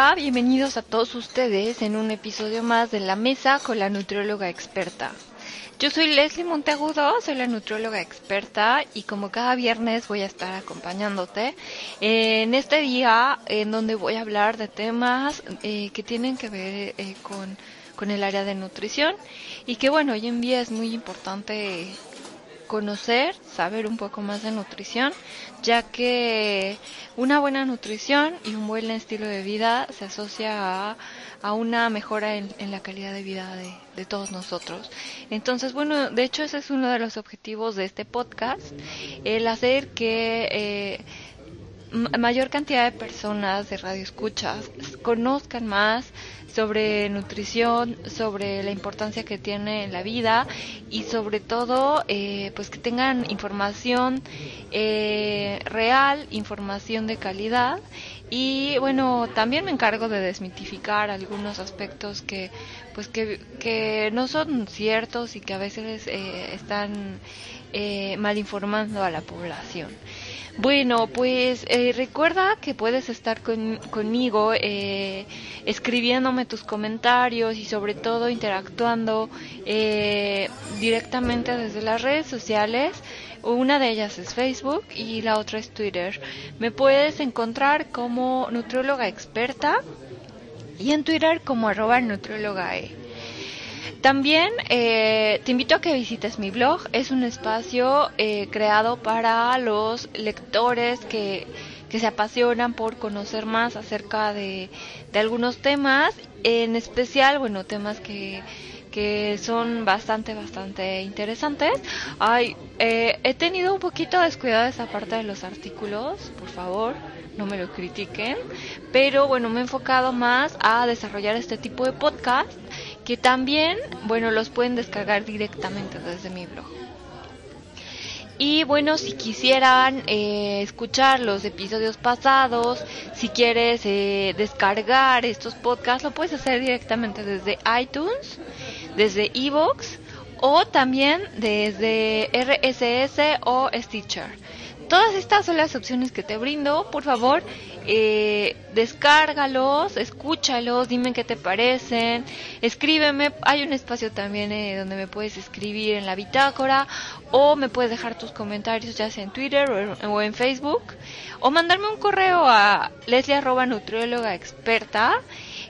Hola, bienvenidos a todos ustedes en un episodio más de La Mesa con la Nutrióloga Experta. Yo soy Leslie Monteagudo, soy la nutrióloga experta y como cada viernes voy a estar acompañándote en este día en donde voy a hablar de temas eh, que tienen que ver eh, con, con el área de nutrición y que bueno, hoy en día es muy importante conocer, saber un poco más de nutrición, ya que una buena nutrición y un buen estilo de vida se asocia a, a una mejora en, en, la calidad de vida de, de, todos nosotros. Entonces, bueno, de hecho ese es uno de los objetivos de este podcast, el hacer que eh, mayor cantidad de personas de radio escuchas conozcan más sobre nutrición, sobre la importancia que tiene en la vida y sobre todo eh, pues que tengan información eh, real, información de calidad y bueno también me encargo de desmitificar algunos aspectos que pues que, que no son ciertos y que a veces eh, están eh, mal informando a la población. Bueno, pues eh, recuerda que puedes estar con, conmigo eh, escribiéndome tus comentarios y sobre todo interactuando eh, directamente desde las redes sociales. Una de ellas es Facebook y la otra es Twitter. Me puedes encontrar como nutrióloga experta y en Twitter como arroba nutriólogae. También eh, te invito a que visites mi blog. Es un espacio eh, creado para los lectores que, que, se apasionan por conocer más acerca de, de algunos temas, en especial, bueno, temas que, que son bastante, bastante interesantes. Ay, eh, he tenido un poquito descuidado esa parte de los artículos, por favor, no me lo critiquen. Pero bueno, me he enfocado más a desarrollar este tipo de podcast que también, bueno, los pueden descargar directamente desde mi blog. Y bueno, si quisieran eh, escuchar los episodios pasados, si quieres eh, descargar estos podcasts, lo puedes hacer directamente desde iTunes, desde Evox o también desde RSS o Stitcher. Todas estas son las opciones que te brindo. Por favor, eh, descárgalos, escúchalos, dime qué te parecen, escríbeme. Hay un espacio también eh, donde me puedes escribir en la bitácora o me puedes dejar tus comentarios ya sea en Twitter o, en Facebook o mandarme un correo a leslie arroba nutrióloga experta.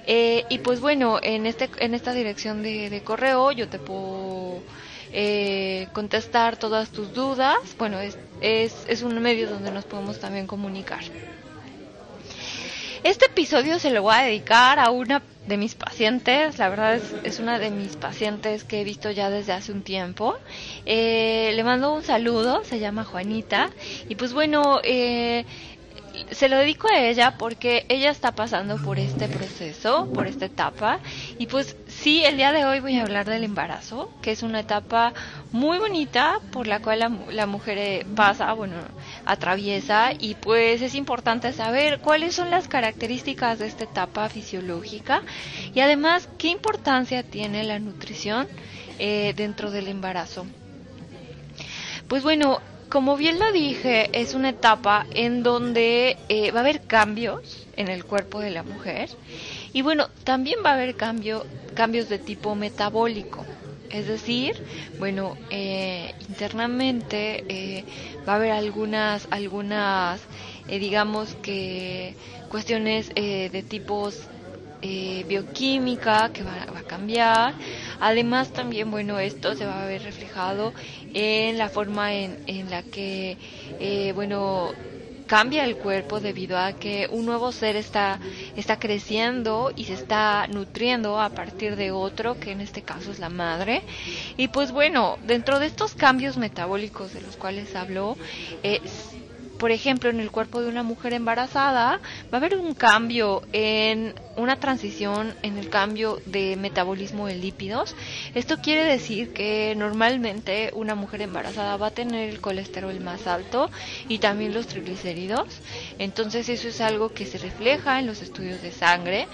Eh, y pues bueno, en este en esta dirección de, de correo yo te puedo eh, contestar todas tus dudas. Bueno, es, es, un medio donde nos podemos también comunicar. Este episodio se lo voy a dedicar a una de mis pacientes, la verdad es, es una de mis pacientes que he visto ya desde hace un tiempo. Eh, le mando un saludo, se llama Juanita, y pues bueno, eh, se lo dedico a ella porque ella está pasando por este proceso, por esta etapa, y pues sí, el día de hoy voy a hablar del embarazo, que es una etapa muy bonita por la cual la, la mujer eh, pasa, bueno, atraviesa, y pues es importante saber cuáles son las características de esta etapa fisiológica y además qué importancia tiene la nutrición eh, dentro del embarazo. Pues bueno, como bien lo dije, es una etapa en donde eh, va a haber cambios en el cuerpo de la mujer y bueno, también va a haber cambio, cambios de tipo metabólico. Es decir, bueno, eh, internamente eh, va a haber algunas, algunas, eh, digamos que cuestiones eh, de tipos eh, bioquímica que va, va, a cambiar. Además también, bueno, esto se va a ver reflejado en la forma en, en la que, eh, bueno, cambia el cuerpo debido a que un nuevo ser está, está creciendo y se está nutriendo a partir de otro, que en este caso es la madre. Y pues bueno, dentro de estos cambios metabólicos de los cuales habló, eh, por ejemplo, en el cuerpo de una mujer embarazada, va a haber un cambio en una transición en el cambio de metabolismo de lípidos. Esto quiere decir que normalmente una mujer embarazada va a tener el colesterol más alto y también los triglicéridos. Entonces eso es algo que se refleja en los estudios de sangre.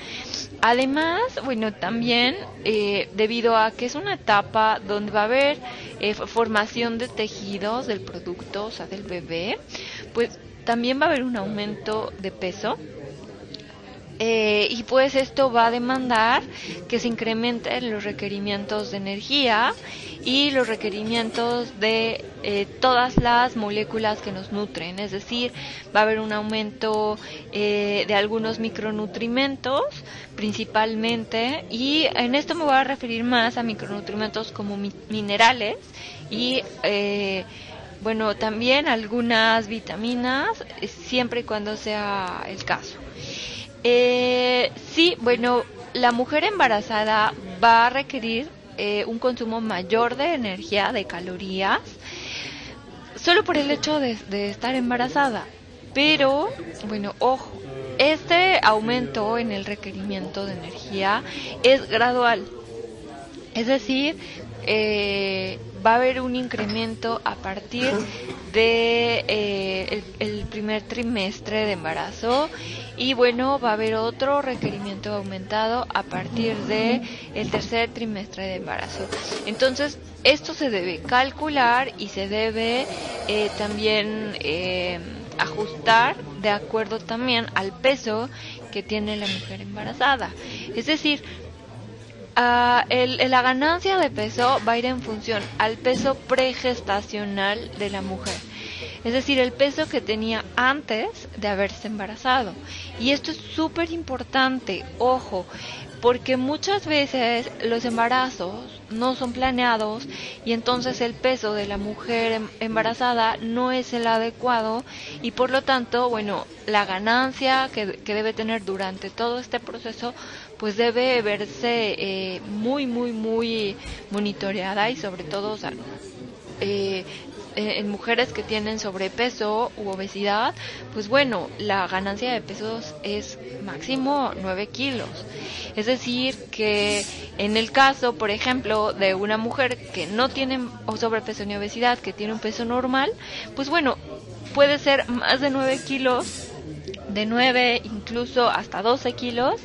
Además, bueno, también eh, debido a que es una etapa donde va a haber eh, formación de tejidos del producto, o sea, del bebé, pues también va a haber un aumento de peso Eh, y pues esto va a demandar que se incrementen los requerimientos de energía y los requerimientos de eh, todas las moléculas que nos nutren, es decir, va a haber un aumento eh, de algunos micronutrimentos principalmente y en esto me voy a referir más a micronutrimentos como minerales y bueno también algunas vitaminas siempre y cuando sea el caso. Eh, sí, bueno, la mujer embarazada va a requerir eh, un consumo mayor de energía, de calorías, solo por el hecho de, de estar embarazada. Pero, bueno, ojo, este aumento en el requerimiento de energía es gradual. Es decir, eh, va a haber un incremento a partir de eh, el, primer trimestre de embarazo. Y bueno va a haber otro requerimiento aumentado a partir de el tercer trimestre de embarazo. Entonces esto se debe calcular y se debe eh, también eh, ajustar de acuerdo también al peso que tiene la mujer embarazada. Es decir Ah, la ganancia de peso va a ir en función al peso pregestacional de la mujer. Es decir, el peso que tenía antes de haberse embarazado. Y esto es súper importante, ojo, porque muchas veces los embarazos no son planeados y entonces el peso de la mujer em, embarazada no es el adecuado y por lo tanto, bueno, la ganancia que, que debe tener durante todo este proceso pues debe verse eh, muy, muy, muy monitoreada y sobre todo, eh, en mujeres que tienen sobrepeso u obesidad, pues bueno, la ganancia de pesos es máximo 9 kilos. Es decir, que en el caso, por ejemplo, de una mujer que no tiene sobrepeso ni obesidad, que tiene un peso normal, pues bueno, puede ser más de 9 kilos, de 9 incluso hasta 12 kilos,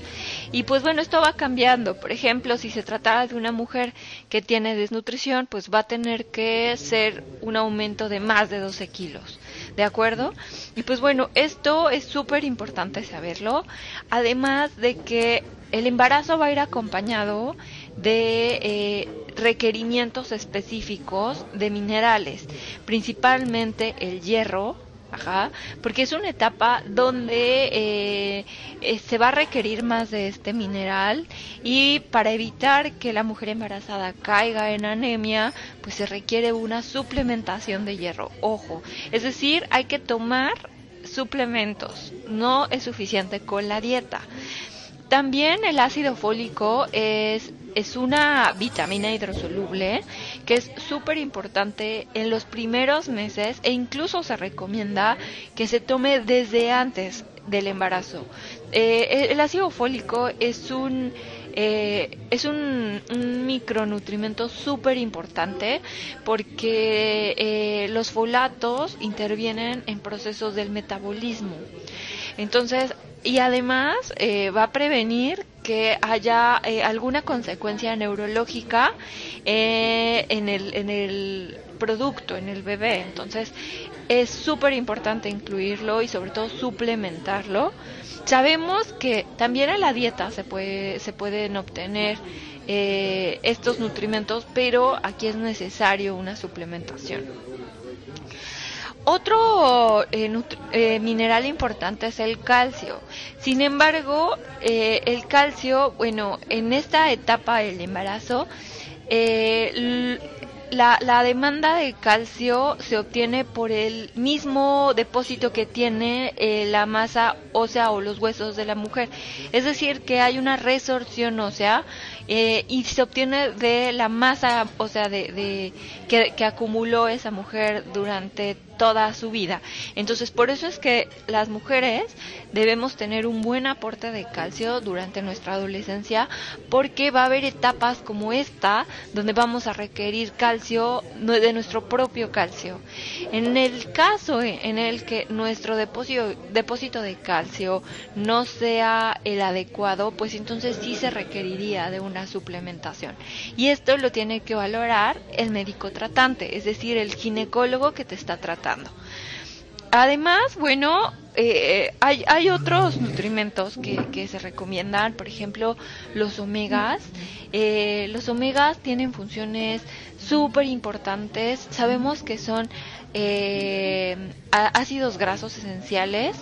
y pues bueno, esto va cambiando. Por ejemplo, si se tratara de una mujer que tiene desnutrición, pues va a tener que ser un aumento de más de 12 kilos. ¿De acuerdo? Y pues bueno, esto es súper importante saberlo. Además de que el embarazo va a ir acompañado de eh, requerimientos específicos de minerales, principalmente el hierro, Ajá, porque es una etapa donde eh, eh, se va a requerir más de este mineral y para evitar que la mujer embarazada caiga en anemia, pues se requiere una suplementación de hierro. Ojo, es decir, hay que tomar suplementos, no es suficiente con la dieta. También el ácido fólico es, es una vitamina hidrosoluble que es súper importante en los primeros meses e incluso se recomienda que se tome desde antes del embarazo. Eh, el ácido fólico es un eh, es un, micronutrimento súper importante porque eh, los folatos intervienen en procesos del metabolismo. Entonces, y además eh, va a prevenir que haya eh, alguna consecuencia neurológica eh, en, el, en el producto, en el bebé. Entonces, es súper importante incluirlo y sobre todo suplementarlo. Sabemos que también en la dieta se, puede, se pueden obtener estos nutrimentos, pero aquí es necesario una suplementación. Otro eh, eh, mineral importante es el calcio. Sin embargo, eh, el calcio, bueno, en esta etapa del embarazo, la, demanda de calcio se obtiene por el mismo depósito que tiene la masa ósea o los huesos de la mujer. Es decir, que hay una resorción ósea y se obtiene de la masa, o sea, de, de que, que acumuló esa mujer durante toda su vida. Entonces, por eso es que las mujeres debemos tener un buen aporte de calcio durante nuestra adolescencia, porque va a haber etapas como esta donde vamos a requerir calcio de nuestro propio calcio. En el caso en el que nuestro depósito, depósito de calcio no sea el adecuado, pues entonces sí se requeriría de una suplementación. Y esto lo tiene que valorar el médico tratante, es decir, el ginecólogo que te está tratando. Además, bueno, eh, hay, otros nutrimentos que, que se recomiendan, por ejemplo, los omegas. Eh, los omegas tienen funciones súper importantes. Sabemos que son eh, ácidos grasos esenciales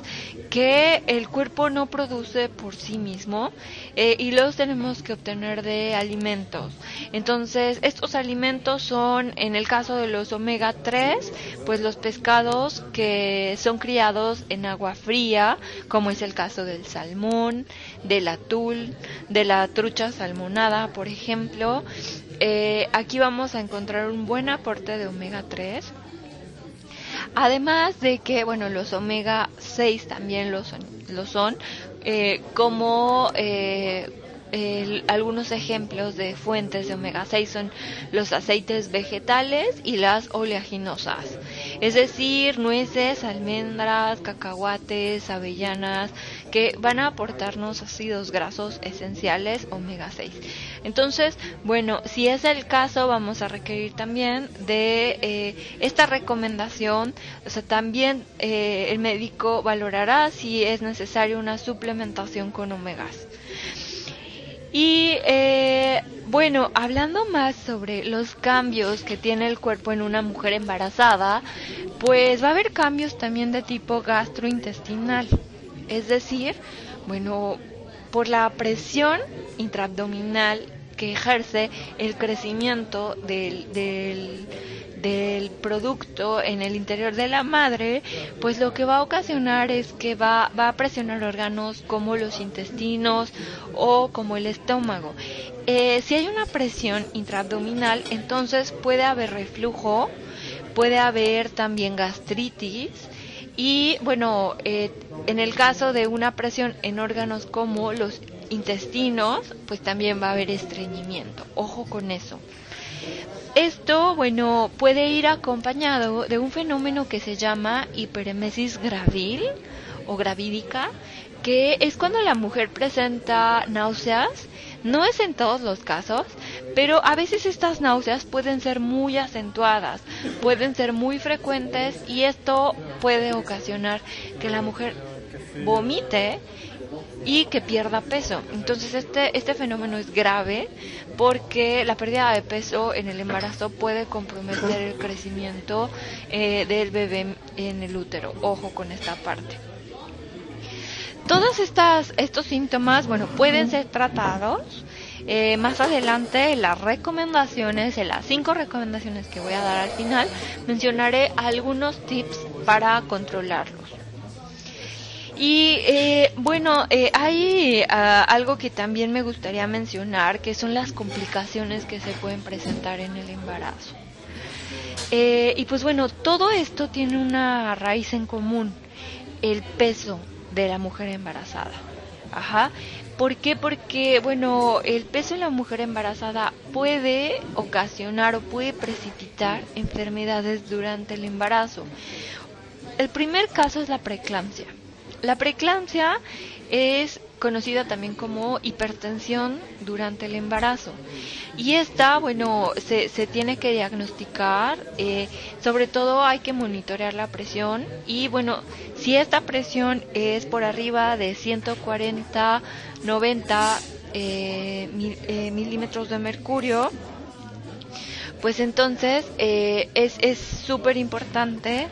que el cuerpo no produce por sí mismo eh, y los tenemos que obtener de alimentos. Entonces, estos alimentos son, en el caso de los omega 3, pues los pescados que son criados en agua fría, como es el caso del salmón, del atún, de la trucha salmonada, por ejemplo. Eh, aquí vamos a encontrar un buen aporte de omega 3 Además de que, bueno, los omega 6 también lo son, lo son eh, como eh, algunos ejemplos de fuentes de omega 6 son los aceites vegetales y las oleaginosas, es decir, nueces, almendras, cacahuates, avellanas, que van a aportarnos ácidos grasos esenciales omega 6. Entonces, bueno, si es el caso, vamos a requerir también de eh, esta recomendación, o sea, también eh, el médico valorará si es necesaria una suplementación con omegas. Y eh, bueno, hablando más sobre los cambios que tiene el cuerpo en una mujer embarazada, pues va a haber cambios también de tipo gastrointestinal. Es decir, bueno, por la presión intraabdominal que ejerce el crecimiento del, del, del, producto en el interior de la madre, pues lo que va a ocasionar es que va, va a presionar órganos como los intestinos o como el estómago. Eh, si hay una presión intraabdominal, entonces puede haber reflujo, puede haber también gastritis, y bueno, eh, en el caso de una presión en órganos como los intestinos, pues también va a haber estreñimiento. Ojo con eso. Esto, bueno, puede ir acompañado de un fenómeno que se llama hiperemesis gravil o gravídica, que es cuando la mujer presenta náuseas. No es en todos los casos, pero a veces estas náuseas pueden ser muy acentuadas, pueden ser muy frecuentes y esto puede ocasionar que la mujer vomite y que pierda peso. Entonces este, este fenómeno es grave porque la pérdida de peso en el embarazo puede comprometer el crecimiento eh, del bebé en el útero. Ojo con esta parte. Todos estas, estos síntomas, bueno, pueden ser tratados. Eh, más adelante, las recomendaciones, en las cinco recomendaciones que voy a dar al final, mencionaré algunos tips para controlarlos. Y eh, bueno, eh, hay ah, algo que también me gustaría mencionar, que son las complicaciones que se pueden presentar en el embarazo. y pues bueno, todo esto tiene una raíz en común, el peso de la mujer embarazada. Ajá. ¿Por qué? Porque, bueno, el peso en la mujer embarazada puede ocasionar o puede precipitar enfermedades durante el embarazo. El primer caso es la preeclampsia. La preeclampsia es conocida también como hipertensión durante el embarazo. Y esta, bueno, se, se tiene que diagnosticar, eh, sobre todo hay que monitorear la presión y bueno, si esta presión es por arriba de 140, 90 eh, eh, milímetros de mercurio, pues entonces eh, es súper importante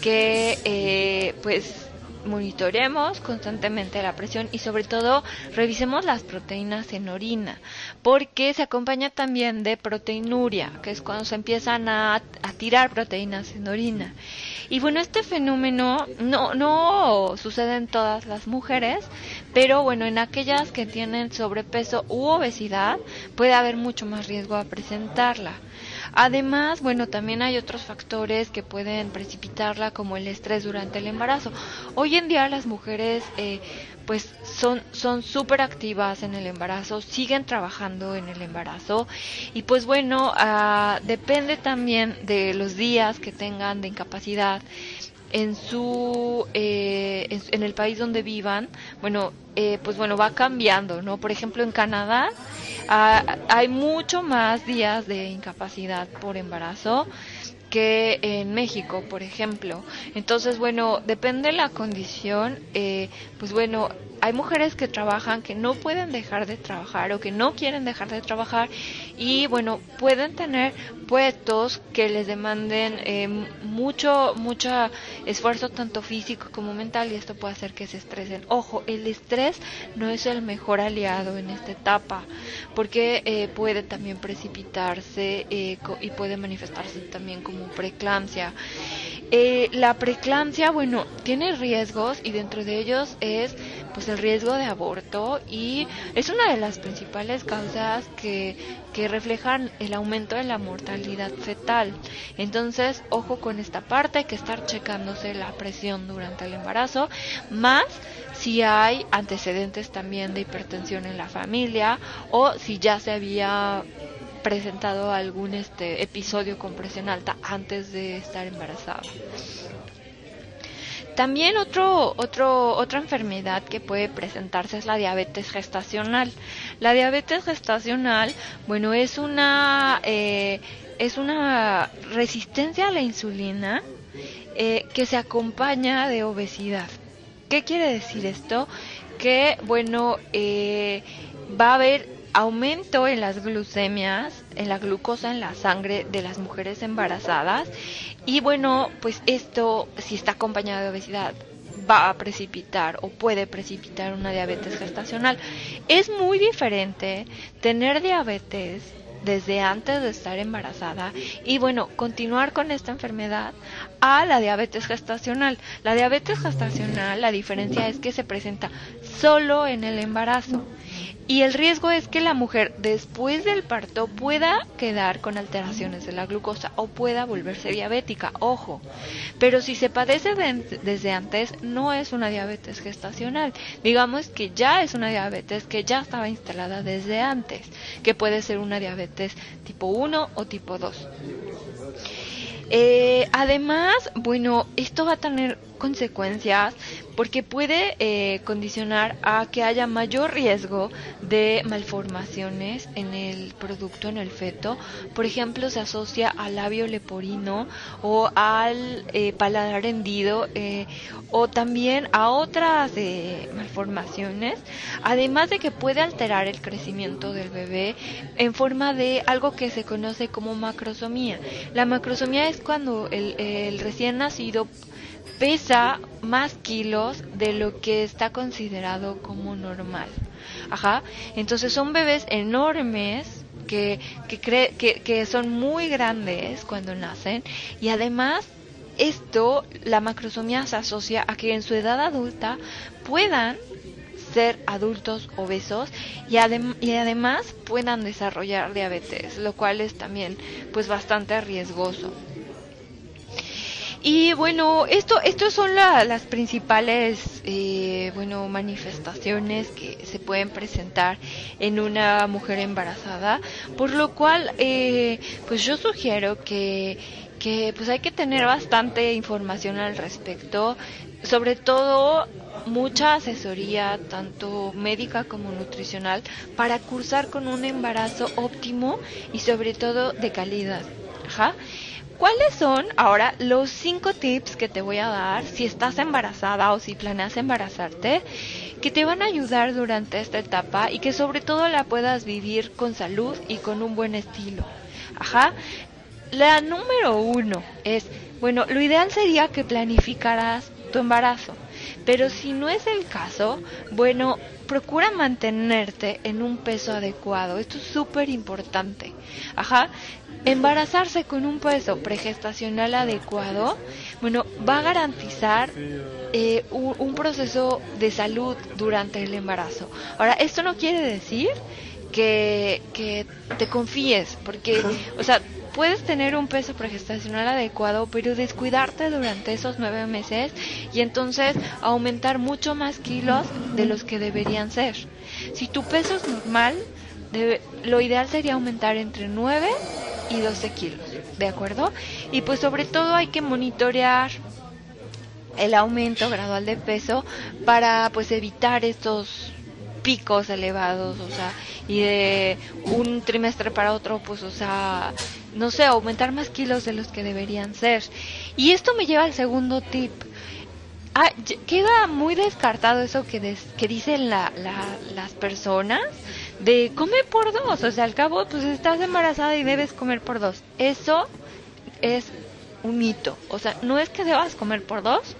que pues monitoreemos constantemente la presión y sobre todo revisemos las proteínas en orina, porque se acompaña también de proteinuria, que es cuando se empiezan a, a tirar proteínas en orina. Y bueno, este fenómeno no, no sucede en todas las mujeres, pero bueno, en aquellas que tienen sobrepeso u obesidad puede haber mucho más riesgo a presentarla. Además, bueno, también hay otros factores que pueden precipitarla, como el estrés durante el embarazo. Hoy en día las mujeres, eh, pues, son son súper activas en el embarazo, siguen trabajando en el embarazo y, pues, bueno, ah, depende también de los días que tengan de incapacidad en su eh, en, el país donde vivan bueno eh, pues bueno va cambiando no por ejemplo en Canadá ah, hay mucho más días de incapacidad por embarazo que en México, por ejemplo. Entonces, bueno, depende de la condición, eh, pues bueno, hay mujeres que trabajan que no pueden dejar de trabajar o que no quieren dejar de trabajar y bueno pueden tener puestos que les demanden eh, mucho mucho esfuerzo tanto físico como mental y esto puede hacer que se estresen. Ojo el estrés no es el mejor aliado en esta etapa porque eh, puede también precipitarse eh, y puede manifestarse también como preeclampsia. La preeclampsia bueno tiene riesgos y dentro de ellos es pues el riesgo de aborto y es una de las principales causas que, que reflejan el aumento de la mortalidad fetal. Entonces, ojo con esta parte, hay que estar checándose la presión durante el embarazo, más si hay antecedentes también de hipertensión en la familia o si ya se había presentado algún este episodio con presión alta antes de estar embarazada. También otro, otro, otra enfermedad que puede presentarse es la diabetes gestacional. La diabetes gestacional, bueno, es una, eh, es una resistencia a la insulina eh, que se acompaña de obesidad. ¿Qué quiere decir esto? Que, bueno, eh, va a haber aumento en las glucemias, en la glucosa en la sangre de las mujeres embarazadas y bueno, pues esto si está acompañado de obesidad va a precipitar o puede precipitar una diabetes gestacional. Es muy diferente tener diabetes desde antes de estar embarazada y bueno, continuar con esta enfermedad a la diabetes gestacional. La diabetes gestacional, la diferencia es que se presenta solo en el embarazo y el riesgo es que la mujer después del parto pueda quedar con alteraciones de la glucosa o pueda volverse diabética, ojo. Pero si se padece desde antes, no es una diabetes gestacional. Digamos que ya es una diabetes que ya estaba instalada desde antes, que puede ser una diabetes tipo 1 o tipo 2. Eh, además, bueno, esto va a tener consecuencias porque puede eh, condicionar a que haya mayor riesgo de malformaciones en el producto, en el feto. Por ejemplo, se asocia al labio leporino o al eh, paladar hendido eh, o también a otras malformaciones, además de que puede alterar el crecimiento del bebé en forma de algo que se conoce como macrosomía. La macrosomía es cuando el, el recién nacido pesa más kilos de lo que está considerado como normal. Ajá. Entonces son bebés enormes que, que, que, son muy grandes cuando nacen y además esto, la macrosomía se asocia a que en su edad adulta puedan ser adultos obesos y, y, además puedan desarrollar diabetes, lo cual es también pues bastante riesgoso. Y bueno, esto, estos son las principales, eh, bueno, manifestaciones que se pueden presentar en una mujer embarazada, por lo cual, eh, pues yo sugiero que, que pues hay que tener bastante información al respecto, sobre todo mucha asesoría, tanto médica como nutricional, para cursar con un embarazo óptimo y sobre todo de calidad. Ajá. ¿Cuáles son ahora los cinco tips que te voy a dar si estás embarazada o si planeas embarazarte que te van a ayudar durante esta etapa y que sobre todo la puedas vivir con salud y con un buen estilo? Ajá. La número uno es, bueno, lo ideal sería que planificaras tu embarazo. Pero si no es el caso, bueno, procura mantenerte en un peso adecuado. Esto es súper importante. Ajá. Embarazarse con un peso pregestacional adecuado, bueno, va a garantizar eh, un, proceso de salud durante el embarazo. Ahora, esto no quiere decir que, que te confíes, porque, o sea, puedes tener un peso pregestacional adecuado, pero descuidarte durante esos nueve meses y entonces aumentar mucho más kilos de los que deberían ser. Si tu peso es normal, lo ideal sería aumentar entre 9 y 12 kilos, ¿de acuerdo? Y pues sobre todo hay que monitorear el aumento gradual de peso para pues evitar estos picos elevados, o sea, y de un trimestre para otro, pues, o sea, no sé, aumentar más kilos de los que deberían ser. Y esto me lleva al segundo tip. Ah, queda muy descartado eso que, que dicen la, las personas de comer por dos. O sea, al cabo, pues estás embarazada y debes comer por dos. Eso es un mito. O sea, no es que debas comer por dos,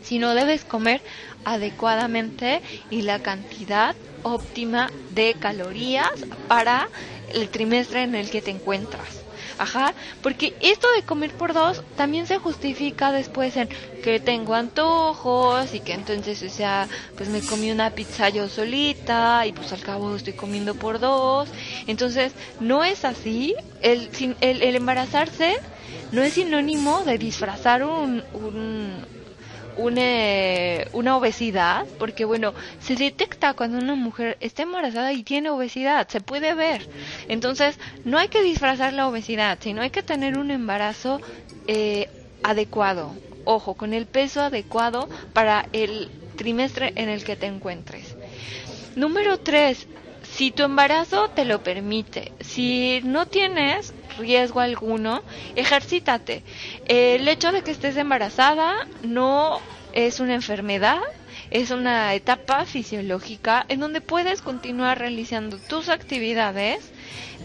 sino debes comer adecuadamente y la cantidad óptima de calorías para el trimestre en el que te encuentras. Ajá, porque esto de comer por dos también se justifica después en que tengo antojos y que entonces, o sea, pues me comí una pizza yo solita y pues al cabo estoy comiendo por dos. Entonces, no es así. El, el, el embarazarse no es sinónimo de disfrazar un, un una, una obesidad, porque bueno, se detecta cuando una mujer está embarazada y tiene obesidad, se puede ver. Entonces, no hay que disfrazar la obesidad, sino hay que tener un embarazo eh, adecuado, ojo, con el peso adecuado para el trimestre en el que te encuentres. Número 3. Si tu embarazo te lo permite, si no tienes riesgo alguno, ejercítate. El hecho de que estés embarazada no es una enfermedad, es una etapa fisiológica en donde puedes continuar realizando tus actividades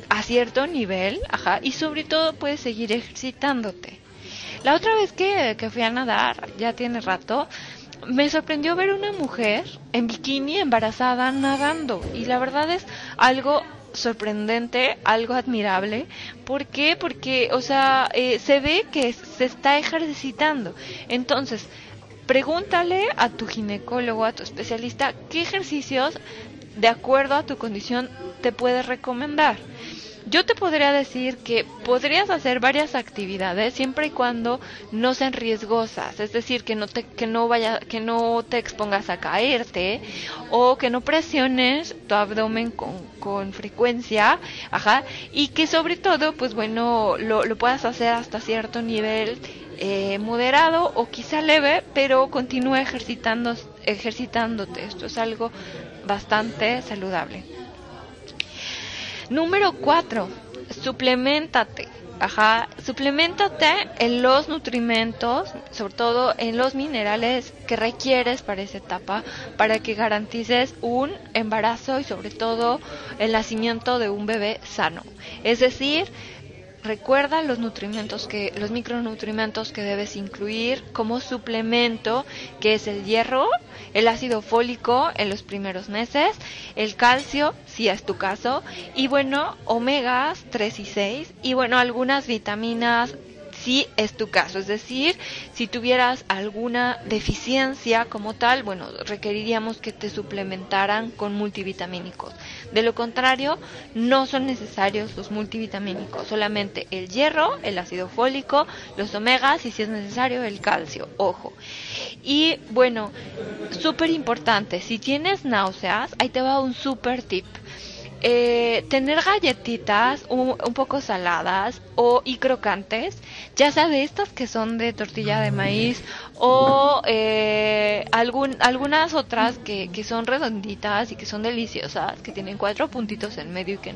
a cierto nivel, ajá, y sobre todo puedes seguir ejercitándote. La otra vez que, que fui a nadar, ya tiene rato, me sorprendió ver una mujer en bikini embarazada nadando y la verdad es algo sorprendente, algo admirable. ¿Por qué? Porque, o sea, eh, se ve que se está ejercitando. Entonces, pregúntale a tu ginecólogo, a tu especialista, qué ejercicios, de acuerdo a tu condición, te puede recomendar. Yo te podría decir que podrías hacer varias actividades siempre y cuando no sean riesgosas, es decir, que no te que no vaya que no te expongas a caerte o que no presiones tu abdomen con, con frecuencia, ajá, y que sobre todo, pues bueno, lo, lo puedas hacer hasta cierto nivel eh, moderado o quizá leve, pero continúa ejercitando, ejercitándote. Esto es algo bastante saludable. Número 4. Suplementate. Ajá, suplementate en los nutrimentos, sobre todo en los minerales que requieres para esa etapa, para que garantices un embarazo y sobre todo el nacimiento de un bebé sano. Es decir, recuerda los nutrimentos que los micronutrimentos que debes incluir como suplemento que es el hierro el ácido fólico en los primeros meses el calcio si es tu caso y bueno omegas 3 y 6 y bueno algunas vitaminas si es tu caso. Es decir, si tuvieras alguna deficiencia como tal, bueno, requeriríamos que te suplementaran con multivitamínicos. De lo contrario, no son necesarios los multivitamínicos, solamente el hierro, el ácido fólico, los omegas y si es necesario el calcio. Ojo. Y bueno, súper importante, si tienes náuseas, ahí te va un súper tip eh, tener galletitas un, poco saladas o y crocantes, ya sea de estas que son de tortilla de maíz o eh, algún, algunas otras que, que son redonditas y que son deliciosas, que tienen cuatro puntitos en medio y que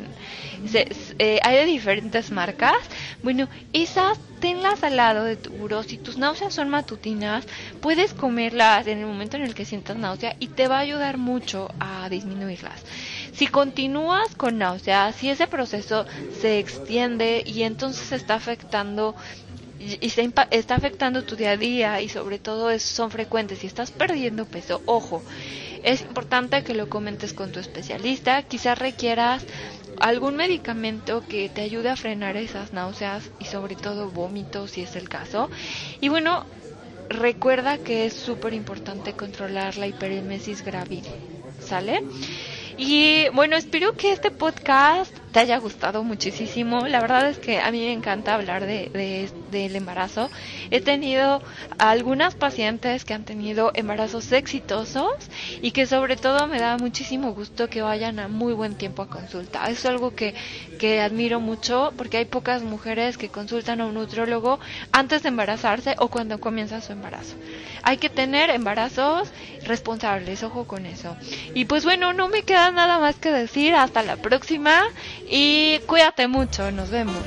eh, hay de diferentes marcas. Bueno, esas tenlas al lado de tu buró. Si tus náuseas son matutinas, puedes comerlas en el momento en el que sientas náusea y te va a ayudar mucho a disminuirlas. Si continúas con náuseas, si ese proceso se extiende y entonces está afectando y está, afectando tu día a día y sobre todo son frecuentes y estás perdiendo peso, ojo, es importante que lo comentes con tu especialista, quizás requieras algún medicamento que te ayude a frenar esas náuseas y sobre todo vómitos si es el caso. Y bueno, recuerda que es súper importante controlar la hiperemesis gravid, ¿sale? Y bueno, espero que este podcast te haya gustado muchísimo. La verdad es que a mí me encanta hablar de, de, del embarazo. He tenido algunas pacientes que han tenido embarazos exitosos y que sobre todo me da muchísimo gusto que vayan a muy buen tiempo a consulta. Es algo que, que admiro mucho porque hay pocas mujeres que consultan a un nutrólogo antes de embarazarse o cuando comienza su embarazo. Hay que tener embarazos responsables, ojo con eso. Y pues bueno, no me queda nada más que decir. Hasta la próxima y cuídate mucho, nos vemos.